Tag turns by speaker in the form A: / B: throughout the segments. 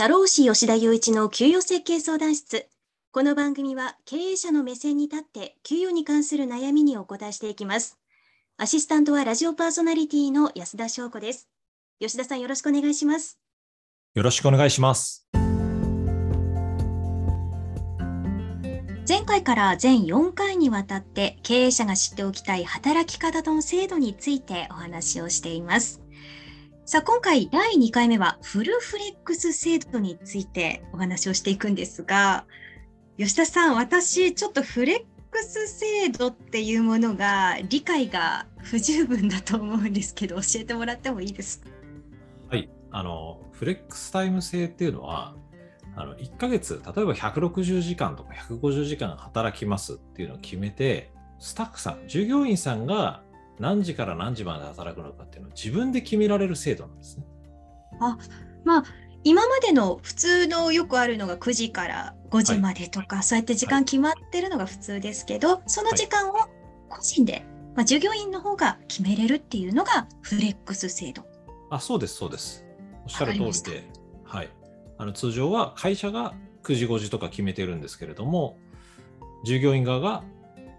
A: 社労士吉田雄一の給与設計相談室。この番組は経営者の目線に立って給与に関する悩みにお答えしていきます。アシスタントはラジオパーソナリティの安田翔子です。吉田さんよろしくお願いします。
B: よろしくお願いします。
A: 前回から全4回にわたって経営者が知っておきたい働き方の制度についてお話をしています。さあ、今回第2回目はフルフレックス制度についてお話をしていくんですが、吉田さん、私、ちょっとフレックス制度っていうものが理解が不十分だと思うんですけど、教えてもらってもいいですか？
B: はい、あの、フレックスタイム制っていうのは、あの1ヶ月、例えば160時間とか150時間働きますっていうのを決めて、スタッフさん、従業員さんが何時から何時まで働くのかっていうのを自分で決められる制度なんですね。
A: あまあ今までの普通のよくあるのが9時から5時までとか、はい、そうやって時間決まってるのが普通ですけど、はい、その時間を個人で、まあ、従業員の方が決めれるっていうのがフレックス制度。
B: あそうですそうです。おっしゃる通りで、はい、あの通常は会社が9時5時とか決めてるんですけれども従業員側が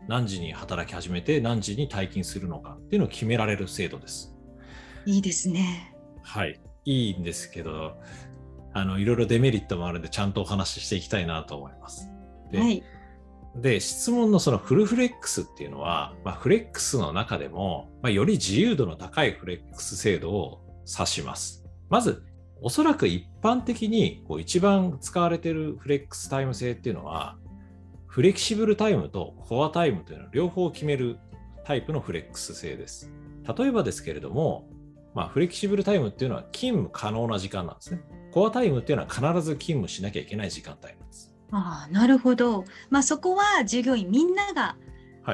B: 何時に働き始めて何時に退勤するのかっていうのを決められる制度です。
A: いいですね。
B: はい、いいんですけど、あのいろいろデメリットもあるんで、ちゃんとお話ししていきたいなと思います。で、はい、で質問のそのフルフレックスっていうのは、まあ、フレックスの中でも、まあ、より自由度の高いフレックス制度を指します。まず、おそらく一般的にこう一番使われているフレックスタイム制っていうのは、フレキシブルタイムとコアタイムというのを両方決めるタイプのフレックス制です。例えばですけれども、まあ、フレキシブルタイムっていうのは勤務可能な時間なんですね。コアタイムっていうのは必ず勤務しなきゃいけない時間帯なんです。
A: ああ、なるほど。まあ、そこは従業員みんなが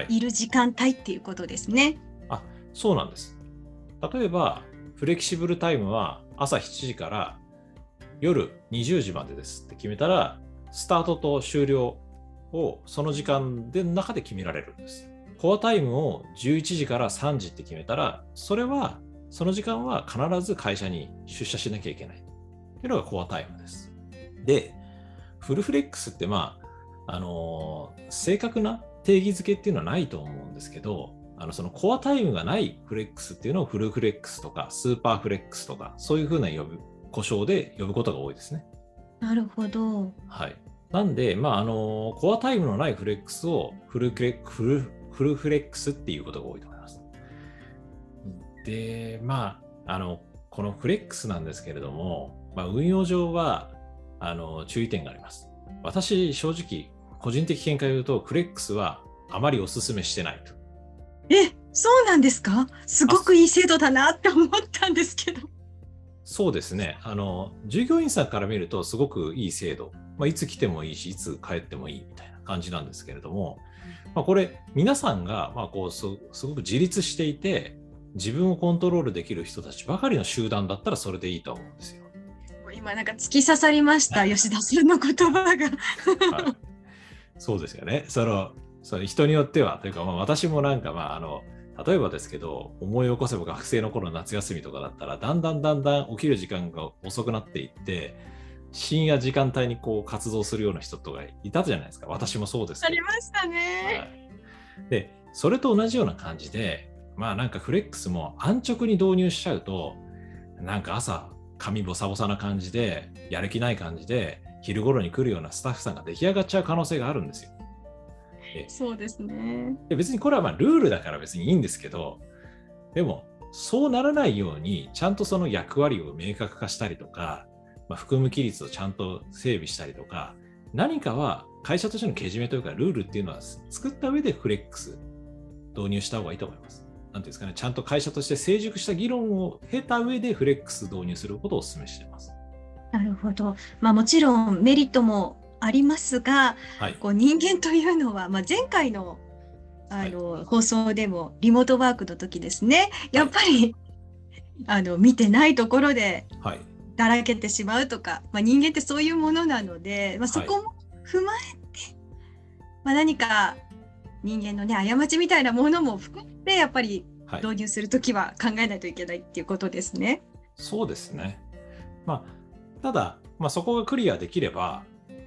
A: いる時間帯っていうことですね。はい、
B: あそうなんです。例えば、フレキシブルタイムは朝7時から夜20時までですって決めたら、スタートと終了をその時間で中で決められるんです。コアタイムを11時から3時って決めたら、それは、その時間は必ず会社に出社しなきゃいけない。っていうのがコアタイムです。で、フルフレックスってまあ、あのー、正確な定義づけっていうのはないと思うんですけど、あのそのコアタイムがないフレックスっていうのをフルフレックスとかスーパーフレックスとかそういうふうな呼ぶ故障で呼ぶことが多いですね。
A: なるほど。
B: はい。なんで、まあ、あの、コアタイムのないフレックスをフルクレフルフルフレックスっていうことが多いと思います。で、まあ、あの、このフレックスなんですけれども、まあ、運用上は、あの、注意点があります。私、正直、個人的見解を言うと、フレックスはあまりお勧めしてないと。
A: え、そうなんですか？すごくいい制度だなって思ったんですけど。
B: そうですね。あの、従業員さんから見るとすごくいい制度。まあ、いつ来てもいいし、いつ帰ってもいいみたいな感じなんですけれども、まあ、これ、皆さんが、まあ、こうす、すごく自立していて、自分をコントロールできる人たちばかりの集団だったらそれでいいと思うんですよ。
A: 今なんか突き刺さりました、吉田さんの言葉がはい。
B: そうですよね。その、その人によっては、というか、まあ、私もなんか、まあ、あの、例えばですけど、思い起こせば学生の頃の夏休みとかだったら、だんだんだんだん起きる時間が遅くなっていって、深夜時間帯にこう活動するような人とかいたじゃないですか。私もそうです
A: ありましたね、
B: はい。で、それと同じような感じで、まあなんかフレックスも安直に導入しちゃうと、なんか朝、髪ボサボサな感じで、やる気ない感じで、昼頃に来るようなスタッフさんが出来上がっちゃう可能性があるんですよ。
A: そうですね。
B: で別にこれはまあルールだから別にいいんですけど、でもそうならないようにちゃんとその役割を明確化したりとか、まあ、含む規律をちゃんと整備したりとか、何かは会社としてのけじめというかルールっていうのは作った上でフレックス導入した方がいいと思います。なんていうんですかね、ちゃんと会社として成熟した議論を経た上でフレックス導入することをお勧めしています。
A: なるほど。まあもちろんメリットもありますが、はい、こう人間というのは、まあ、前回のあの、はい、放送でもリモートワークの時ですねやっぱり、はい、あの見てないところでだらけてしまうとか、まあ、人間ってそういうものなので、まあ、そこも踏まえて、まあ、何か人間のね過ちみたいなものも含めてやっぱり導入する時は考えないといけないっていうことですね。
B: そうですね、まあ、ただまあ、そこがクリアできれば、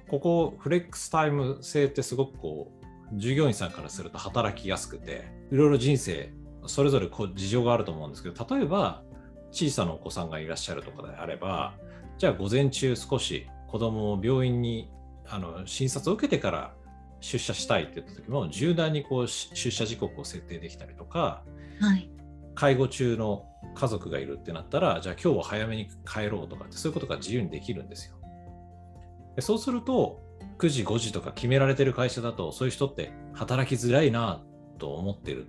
B: ここフレックスタイム制ってすごくこう、従業員さんからすると働きやすくて、いろいろ人生、それぞれこう事情があると思うんですけど、例えば、小さなお子さんがいらっしゃるとかであれば、じゃあ午前中少し子供を病院にあの診察を受けてから出社したいって言った時も柔軟にこう出社時刻を設定できたりとか、
A: はい、
B: 介護中の家族がいるってなったらじゃあ今日は早めに帰ろうとかってそういうことが自由にできるんですよ。でそうすると9時5時とか決められてる会社だとそういう人って働きづらいなと思ってる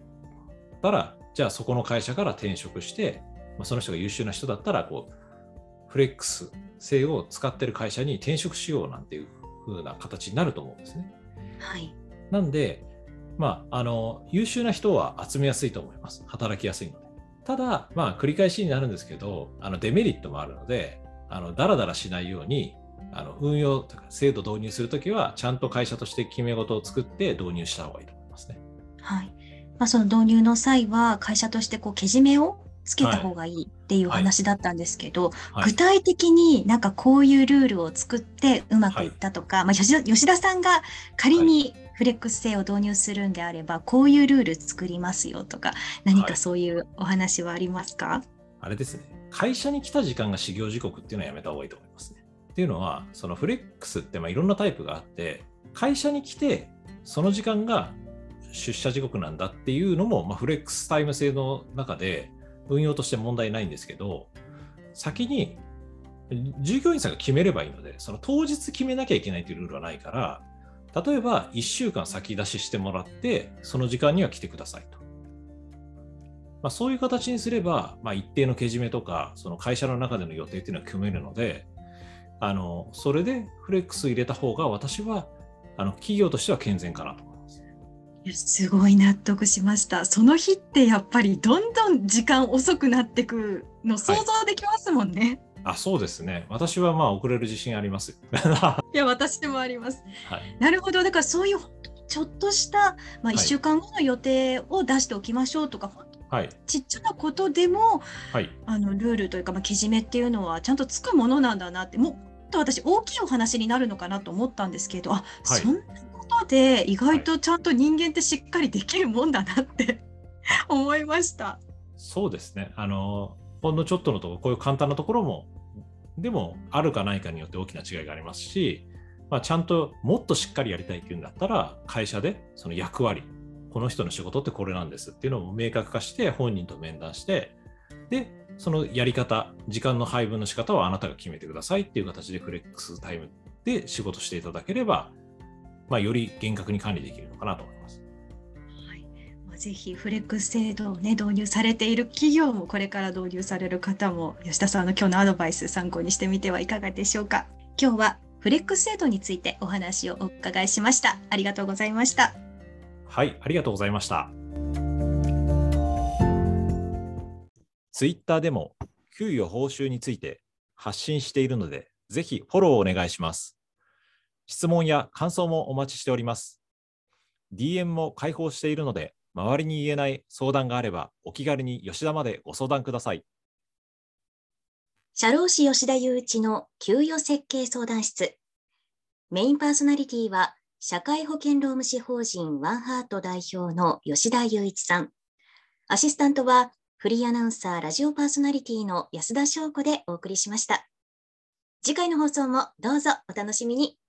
B: たらじゃあそこの会社から転職して、まあ、その人が優秀な人だったらこうフレックス性を使ってる会社に転職しようなんていう風な形になると思うんですね。
A: はい、
B: なんで、まあ、あの優秀な人は集めやすいと思います。働きやすいので。ただ、まあ、繰り返しになるんですけど、あのデメリットもあるので、あのだらだらしないように、あの運用とか制度導入するときは、ちゃんと会社として決め事を作って導入した方がいいと思いますね。
A: はい。まあ、その導入の際は、会社としてこうけじめをつけた方がいいっていう話だったんですけど、はい。はい、具体的になんかこういうルールを作ってうまくいったとか、はい、まあ、吉田さんが仮にフレックス制を導入するんであれば、こういうルール作りますよとか、何かそういうお話はありますか、
B: あれですね、会社に来た時間が始業時刻っていうのはやめた方がいいと思いますね。っていうのは、そのフレックスってまあいろんなタイプがあって、会社に来て、その時間が出社時刻なんだっていうのも、まあ、フレックスタイム制の中で運用として問題ないんですけど、先に従業員さんが決めればいいので、その当日決めなきゃいけないというルールはないから、例えば1週間先出ししてもらって、その時間には来てくださいと。まあ、そういう形にすれば、まあ、一定のけじめとか、その会社の中での予定っていうのは組めるので、あのそれでフレックス入れた方が私はあの企業としては健全かなと。
A: すごい納得しました。その日ってやっぱりどんどん時間遅くなってくの想像できますもんね。
B: はい、あそうですね。私はまあ遅れる自信あります。
A: いや私でもあります。はい、なるほど。だからそういうちょっとした、まあ、1週間後の予定を出しておきましょうとか、はい、ちっちゃなことでも、はい、あのルールというか、まあ、けじめっていうのはちゃんとつくものなんだなってもっと私大きいお話になるのかなと思ったんですけどあ、はい、そんなことで意外とちゃんと人間ってしっかりできるもんだなって思いました。
B: そうですね。あのほんのちょっとのところこういう簡単なところもでもあるかないかによって大きな違いがありますし、まあ、ちゃんともっとしっかりやりたいっていうんだったら会社でその役割この人の仕事ってこれなんですっていうのを明確化して本人と面談してでそのやり方時間の配分の仕方はあなたが決めてくださいっていう形でフレックスタイムで仕事していただければ、まあ、より厳格に管理できるのかなと思います。
A: ぜひフレックス制度を、ね、導入されている企業もこれから導入される方も吉田さんの今日のアドバイス参考にしてみてはいかがでしょうか。今日はフレックス制度についてお話をお伺いしました。ありがとうございました。
B: はいありがとうございました。ツイッターでも給与報酬について発信しているのでぜひフォローお願いします質問や感想もお待ちしております DM も開放しているので周りに言えない相談があれば、お気軽に吉田までご相談ください。
A: 社労士吉田雄一の給与設計相談室。メインパーソナリティは、社会保険労務士法人ワンハート代表の吉田雄一さん。アシスタントは、フリーアナウンサーラジオパーソナリティの安田翔子でお送りしました。次回の放送もどうぞお楽しみに。